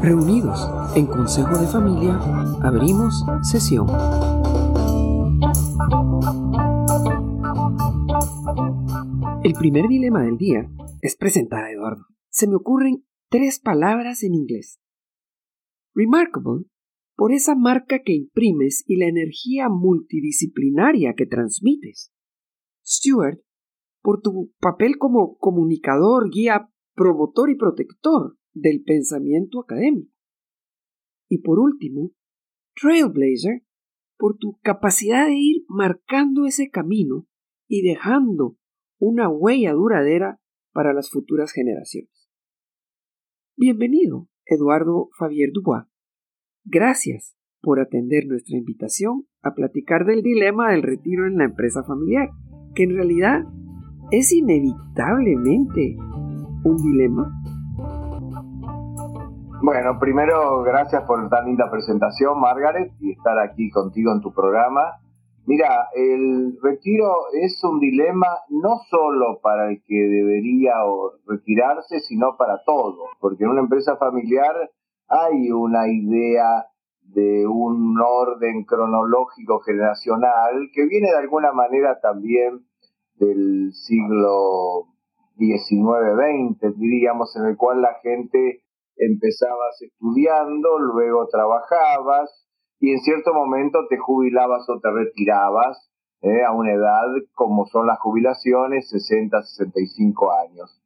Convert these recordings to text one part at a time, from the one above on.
Reunidos en Consejo de Familia, abrimos sesión. El primer dilema del día es presentar a Eduardo. Se me ocurren tres palabras en inglés. Remarkable por esa marca que imprimes y la energía multidisciplinaria que transmites. Stuart, por tu papel como comunicador, guía, promotor y protector del pensamiento académico. Y por último, Trailblazer, por tu capacidad de ir marcando ese camino y dejando una huella duradera para las futuras generaciones. Bienvenido, Eduardo Fabier Dubois. Gracias por atender nuestra invitación a platicar del dilema del retiro en la empresa familiar, que en realidad es inevitablemente un dilema bueno, primero, gracias por tan linda presentación, Margaret, y estar aquí contigo en tu programa. Mira, el retiro es un dilema no solo para el que debería retirarse, sino para todos, porque en una empresa familiar hay una idea de un orden cronológico generacional que viene de alguna manera también del siglo XIX-XX, diríamos, en el cual la gente empezabas estudiando, luego trabajabas y en cierto momento te jubilabas o te retirabas eh, a una edad como son las jubilaciones, 60, 65 años.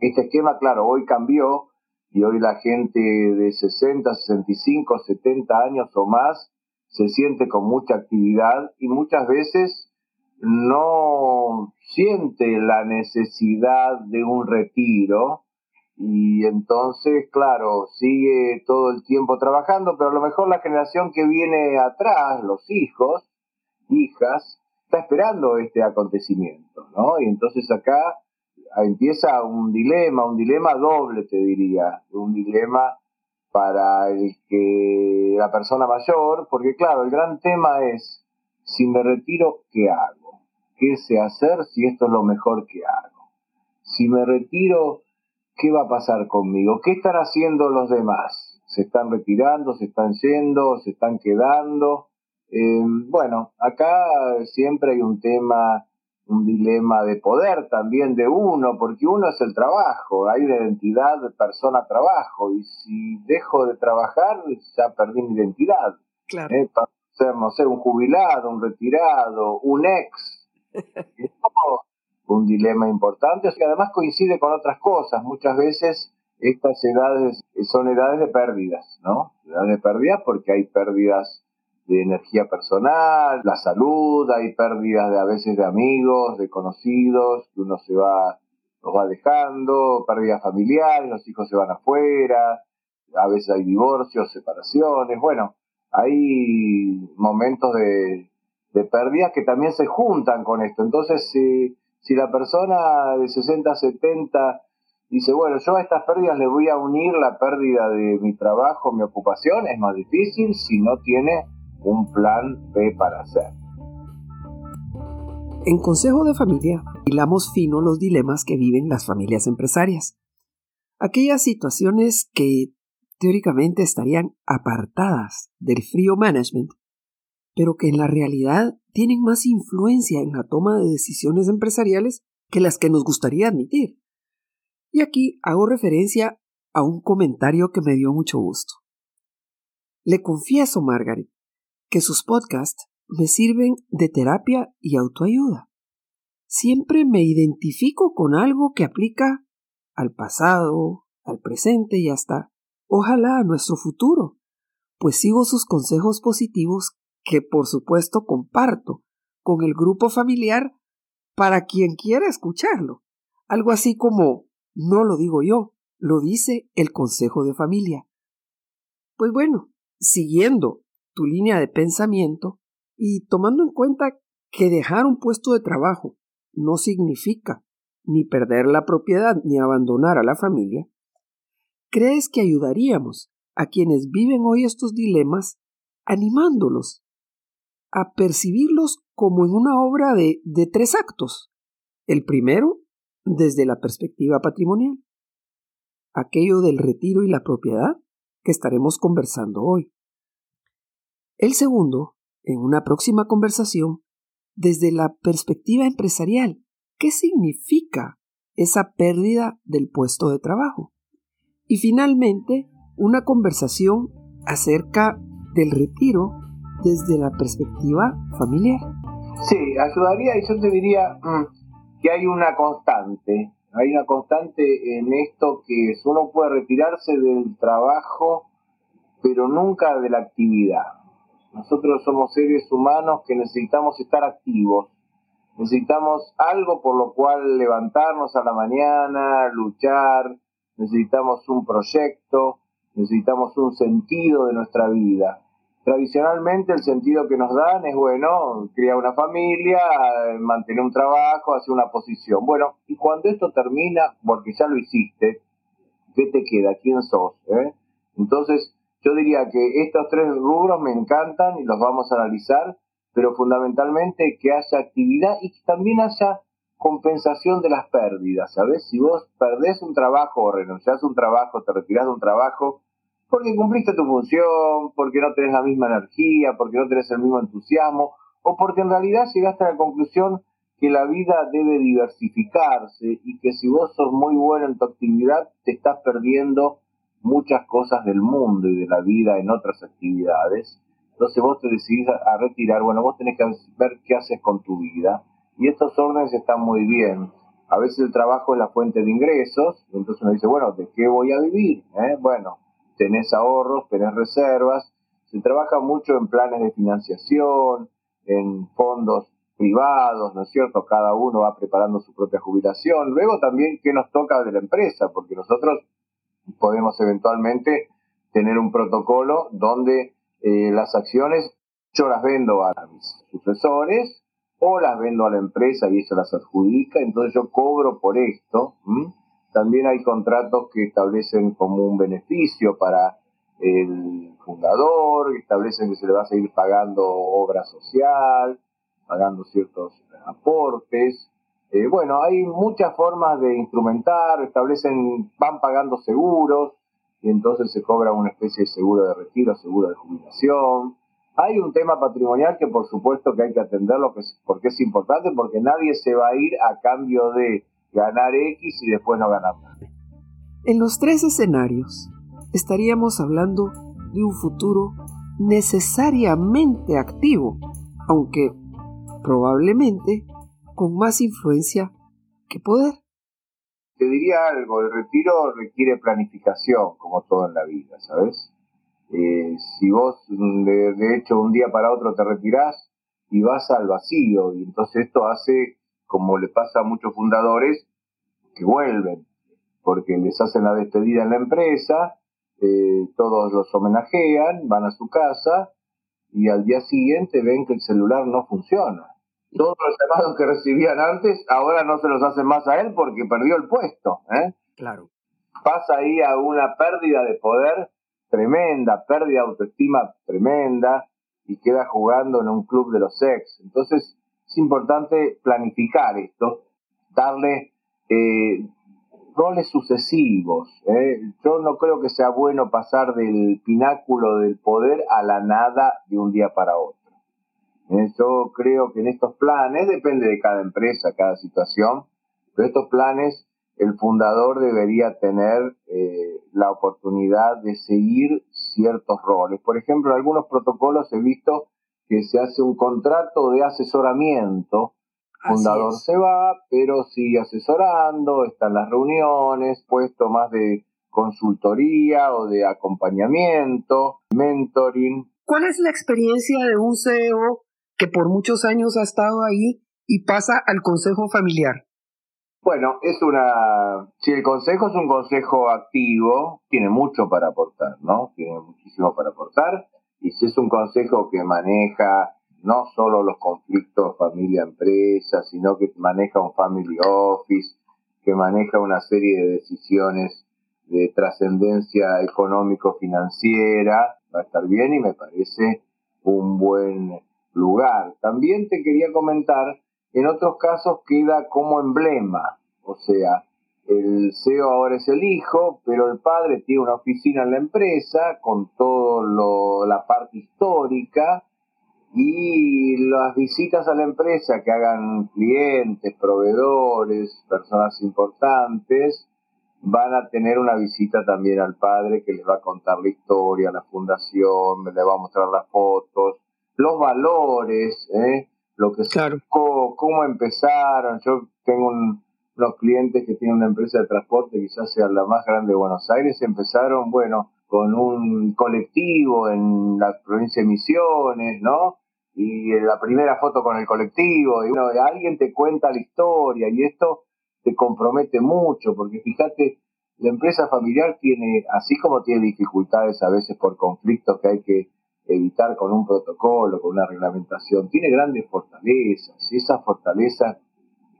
Este esquema, claro, hoy cambió y hoy la gente de 60, 65, 70 años o más se siente con mucha actividad y muchas veces no siente la necesidad de un retiro y entonces, claro, sigue todo el tiempo trabajando, pero a lo mejor la generación que viene atrás, los hijos, hijas, está esperando este acontecimiento, ¿no? Y entonces acá empieza un dilema, un dilema doble, te diría, un dilema para el que la persona mayor, porque claro, el gran tema es, si me retiro, ¿qué hago? ¿Qué sé hacer si esto es lo mejor que hago? Si me retiro, ¿qué va a pasar conmigo? ¿Qué están haciendo los demás? ¿Se están retirando? ¿Se están yendo? ¿Se están quedando? Eh, bueno, acá siempre hay un tema, un dilema de poder también de uno, porque uno es el trabajo, hay una identidad persona-trabajo, y si dejo de trabajar, ya perdí mi identidad. Claro. Eh, ser, no sé, un jubilado, un retirado, un ex. un dilema importante y además coincide con otras cosas. Muchas veces estas edades son edades de pérdidas, ¿no? Edades de pérdidas porque hay pérdidas de energía personal, la salud, hay pérdidas de a veces de amigos, de conocidos, que uno se va, los va dejando, pérdidas familiares, los hijos se van afuera, a veces hay divorcios, separaciones, bueno, hay momentos de, de pérdidas que también se juntan con esto. Entonces, si la persona de 60, 70 dice, bueno, yo a estas pérdidas le voy a unir la pérdida de mi trabajo, mi ocupación, es más difícil si no tiene un plan B para hacer. En Consejo de Familia, hilamos fino los dilemas que viven las familias empresarias. Aquellas situaciones que teóricamente estarían apartadas del frío management pero que en la realidad tienen más influencia en la toma de decisiones empresariales que las que nos gustaría admitir. Y aquí hago referencia a un comentario que me dio mucho gusto. Le confieso, Margaret, que sus podcasts me sirven de terapia y autoayuda. Siempre me identifico con algo que aplica al pasado, al presente y hasta, ojalá, a nuestro futuro, pues sigo sus consejos positivos que por supuesto comparto con el grupo familiar para quien quiera escucharlo. Algo así como, no lo digo yo, lo dice el Consejo de Familia. Pues bueno, siguiendo tu línea de pensamiento y tomando en cuenta que dejar un puesto de trabajo no significa ni perder la propiedad ni abandonar a la familia, ¿crees que ayudaríamos a quienes viven hoy estos dilemas animándolos a percibirlos como en una obra de, de tres actos. El primero, desde la perspectiva patrimonial, aquello del retiro y la propiedad que estaremos conversando hoy. El segundo, en una próxima conversación, desde la perspectiva empresarial, ¿qué significa esa pérdida del puesto de trabajo? Y finalmente, una conversación acerca del retiro desde la perspectiva familiar. Sí, ayudaría y yo te diría mm, que hay una constante, hay una constante en esto que es uno puede retirarse del trabajo, pero nunca de la actividad. Nosotros somos seres humanos que necesitamos estar activos, necesitamos algo por lo cual levantarnos a la mañana, luchar, necesitamos un proyecto, necesitamos un sentido de nuestra vida. Tradicionalmente el sentido que nos dan es, bueno, criar una familia, mantener un trabajo, hacer una posición. Bueno, y cuando esto termina, porque ya lo hiciste, ¿qué te queda? ¿Quién sos? Eh? Entonces, yo diría que estos tres rubros me encantan y los vamos a analizar, pero fundamentalmente que haya actividad y que también haya compensación de las pérdidas, ¿sabes? Si vos perdés un trabajo o renunciás a un trabajo, te retirás de un trabajo, porque cumpliste tu función, porque no tenés la misma energía, porque no tenés el mismo entusiasmo, o porque en realidad llegaste a la conclusión que la vida debe diversificarse y que si vos sos muy bueno en tu actividad, te estás perdiendo muchas cosas del mundo y de la vida en otras actividades. Entonces vos te decidís a retirar, bueno, vos tenés que ver qué haces con tu vida y estos órdenes están muy bien. A veces el trabajo es la fuente de ingresos, y entonces uno dice, bueno, ¿de qué voy a vivir? ¿Eh? Bueno, tenés ahorros, tenés reservas, se trabaja mucho en planes de financiación, en fondos privados, ¿no es cierto? Cada uno va preparando su propia jubilación. Luego también qué nos toca de la empresa, porque nosotros podemos eventualmente tener un protocolo donde eh, las acciones yo las vendo a mis sucesores o las vendo a la empresa y eso las adjudica, entonces yo cobro por esto. También hay contratos que establecen como un beneficio para el fundador, establecen que se le va a seguir pagando obra social, pagando ciertos aportes. Eh, bueno, hay muchas formas de instrumentar, establecen, van pagando seguros y entonces se cobra una especie de seguro de retiro, seguro de jubilación. Hay un tema patrimonial que por supuesto que hay que atenderlo porque es importante, porque nadie se va a ir a cambio de ganar X y después no ganar nada. En los tres escenarios estaríamos hablando de un futuro necesariamente activo, aunque probablemente con más influencia que poder. Te diría algo, el retiro requiere planificación, como todo en la vida, ¿sabes? Eh, si vos de, hecho un día para otro te retirás y vas al vacío, y entonces esto hace, como le pasa a muchos fundadores, que vuelven, porque les hacen la despedida en la empresa, eh, todos los homenajean, van a su casa y al día siguiente ven que el celular no funciona. Todos los llamados que recibían antes ahora no se los hacen más a él porque perdió el puesto. ¿eh? Claro. Pasa ahí a una pérdida de poder tremenda, pérdida de autoestima tremenda y queda jugando en un club de los ex. Entonces es importante planificar esto, darle eh, roles sucesivos. ¿eh? Yo no creo que sea bueno pasar del pináculo del poder a la nada de un día para otro. ¿eh? Yo creo que en estos planes, depende de cada empresa, cada situación, pero estos planes el fundador debería tener eh, la oportunidad de seguir ciertos roles. Por ejemplo, en algunos protocolos he visto que se hace un contrato de asesoramiento. El fundador se va, pero sigue asesorando, están las reuniones, puesto más de consultoría o de acompañamiento, mentoring. ¿Cuál es la experiencia de un CEO que por muchos años ha estado ahí y pasa al consejo familiar? Bueno, es una. Si el consejo es un consejo activo, tiene mucho para aportar, ¿no? Tiene muchísimo para aportar. Y si es un consejo que maneja no solo los conflictos familia-empresa, sino que maneja un family office, que maneja una serie de decisiones de trascendencia económico-financiera, va a estar bien y me parece un buen lugar. También te quería comentar en otros casos queda como emblema, O sea, el CEO ahora es el hijo, pero el padre tiene una oficina en la empresa con toda la parte histórica y las visitas a la empresa que hagan clientes, proveedores, personas importantes, van a tener una visita también al padre que les va a contar la historia, la fundación, le va a mostrar las fotos, los valores, ¿eh? Lo que claro. cómo empezaron. Yo tengo unos clientes que tienen una empresa de transporte, quizás sea la más grande de Buenos Aires, empezaron, bueno, con un colectivo en la provincia de Misiones, ¿no? Y la primera foto con el colectivo, y bueno, alguien te cuenta la historia, y esto te compromete mucho, porque fíjate, la empresa familiar tiene, así como tiene dificultades a veces por conflictos que hay que evitar con un protocolo, con una reglamentación, tiene grandes fortalezas, y esa fortaleza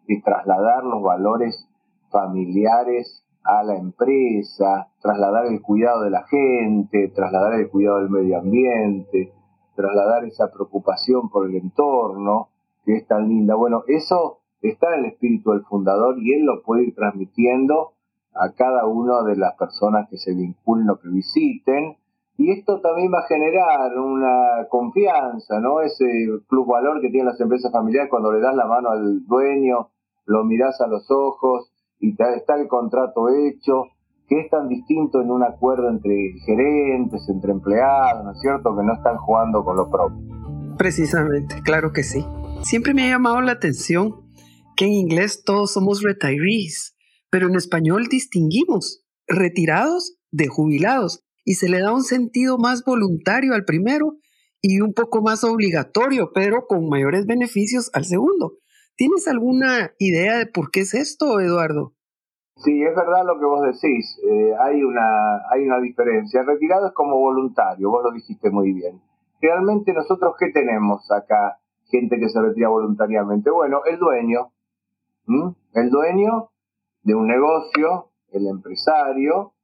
de trasladar los valores familiares a la empresa, trasladar el cuidado de la gente, trasladar el cuidado del medio ambiente, trasladar esa preocupación por el entorno, que es tan linda. Bueno, eso está en el espíritu del fundador y él lo puede ir transmitiendo a cada una de las personas que se vinculen o que visiten. Y esto también va a generar una confianza, ¿no? Ese valor que tienen las empresas familiares cuando le das la mano al dueño, lo mirás a los ojos y está el contrato hecho, que es tan distinto en un acuerdo entre gerentes, entre empleados, ¿no es cierto? Que no están jugando con lo propio. Precisamente, claro que sí. Siempre me ha llamado la atención que en inglés todos somos retirees, pero en español distinguimos retirados de jubilados y se le da un sentido más voluntario al primero y un poco más obligatorio, pero con mayores beneficios al segundo. ¿Tienes alguna idea de por qué es esto, Eduardo? Sí, es verdad lo que vos decís. Eh, hay, una, hay una diferencia. Retirado es como voluntario, vos lo dijiste muy bien. Realmente nosotros, ¿qué tenemos acá? Gente que se retira voluntariamente. Bueno, el dueño. El dueño de un negocio, el empresario,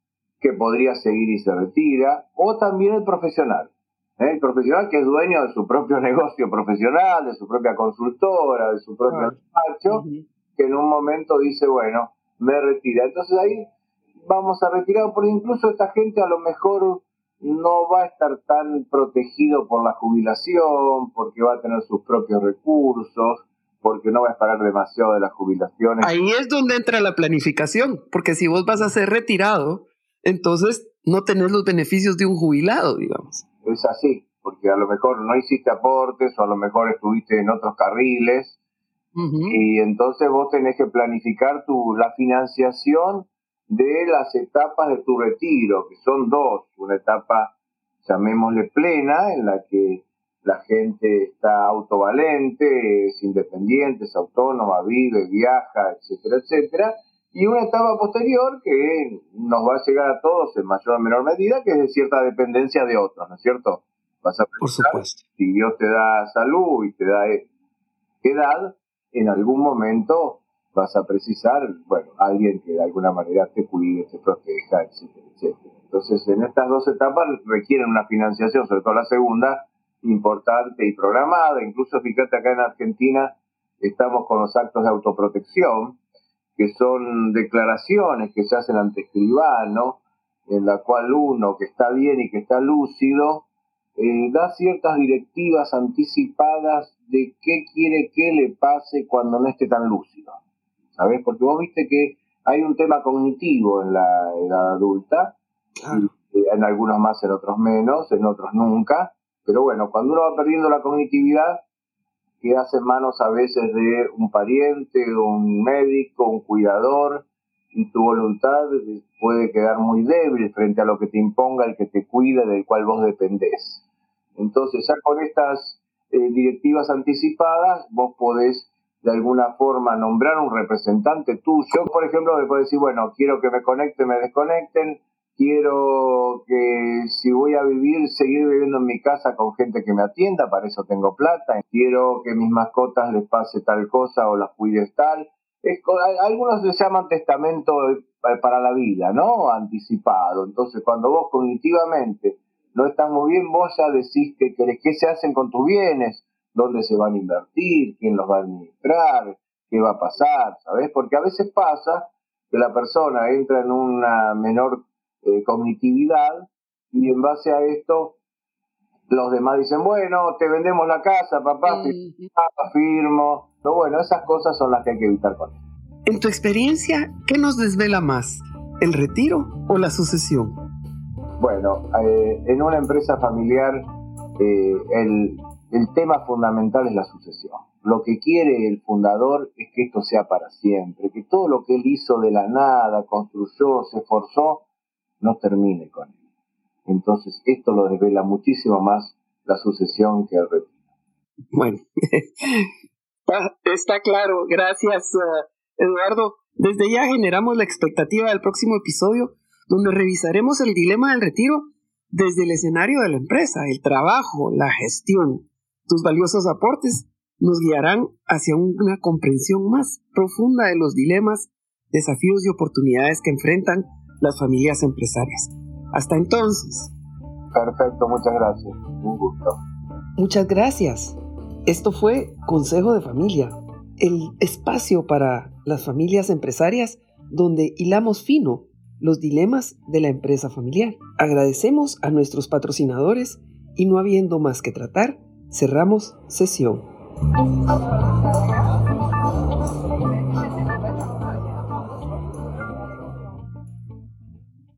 que podría seguir y se retira, o también el profesional. ¿eh? El profesional que es dueño de su propio negocio profesional, de su propia consultora, de su propio despacho, que en un momento dice, bueno, me retira. Entonces ahí vamos a retirar, porque incluso esta gente a lo mejor no va a estar tan protegido por la jubilación, porque va a tener sus propios recursos, porque no va a pagar demasiado de las jubilaciones. Ahí es donde entra la planificación, porque si vos vas a ser retirado, entonces no tenés los beneficios de un jubilado, digamos. Es así, porque a lo mejor no hiciste aportes o a lo mejor estuviste en otros carriles y entonces vos tenés que planificar tu, la financiación de las etapas de tu retiro, que son dos, una etapa, llamémosle plena, en la que la gente está autovalente, es independiente, es autónoma, vive, viaja, etcétera, etcétera. Y una etapa posterior que nos va a llegar a todos en mayor o menor medida, que es de cierta dependencia de otros, ¿no es cierto? Vas a Por supuesto. Si Dios te da salud y te da edad, en algún momento vas a precisar, bueno, alguien que de alguna manera te cuide, te proteja, etcétera, etcétera. Entonces, en estas dos etapas requieren una financiación, sobre todo la segunda, importante y programada. Incluso fíjate acá en Argentina estamos con los actos de autoprotección, que son declaraciones que se hacen ante escribano, en la cual uno que está bien y que está lúcido, eh, da ciertas directivas anticipadas de qué quiere que le pase cuando no esté tan lúcido. ¿Sabes? Porque vos viste que hay un tema cognitivo en la edad adulta, eh, en algunos más, en otros menos, en otros nunca, pero bueno, cuando uno va perdiendo la cognitividad, quedas en manos a veces de un pariente, un médico, un cuidador, y tu voluntad puede quedar muy débil frente a lo que te imponga el que te cuida, del cual vos dependés. Entonces, ya con estas eh, directivas anticipadas, vos podés de alguna forma nombrar un representante tuyo. Por ejemplo, me puedes decir, bueno, quiero que me conecten, me desconecten, quiero que si voy a vivir, seguir viviendo en mi casa con gente que me atienda, para eso tengo plata, quiero que mis mascotas les pase tal cosa o las cuides tal. algunos se llaman testamento eh, para la vida, ¿no? Anticipado. Entonces, cuando vos cognitivamente no estás muy bien, vos ya decís que querés, qué se hacen con tus bienes, dónde se van a invertir, quién los va a administrar, qué va a pasar, ¿sabes? Porque a veces pasa que la persona entra en una menor eh, cognitividad y en base a esto los demás dicen, bueno, te vendemos la casa, papá, firmo. Pero bueno, esas cosas son las que hay que evitar con él. En tu experiencia, ¿qué nos desvela más? ¿El retiro o la sucesión? Bueno, eh, en una empresa familiar eh, el, el tema fundamental es la sucesión. Lo que quiere el fundador es que esto sea para siempre, que todo lo que él hizo de la nada, construyó, se esforzó, no termine con él. Entonces, esto lo desvela muchísimo más la sucesión que el retiro. Bueno, está claro. Gracias, eh, Eduardo. Desde ya generamos la expectativa del próximo episodio, donde revisaremos el dilema del retiro desde el escenario de la empresa, el trabajo, la gestión. Tus valiosos aportes nos guiarán hacia una comprensión más profunda de los dilemas, desafíos y oportunidades que enfrentan las familias empresarias. Hasta entonces. Perfecto, muchas gracias. Un gusto. Muchas gracias. Esto fue Consejo de Familia, el espacio para las familias empresarias donde hilamos fino los dilemas de la empresa familiar. Agradecemos a nuestros patrocinadores y no habiendo más que tratar, cerramos sesión.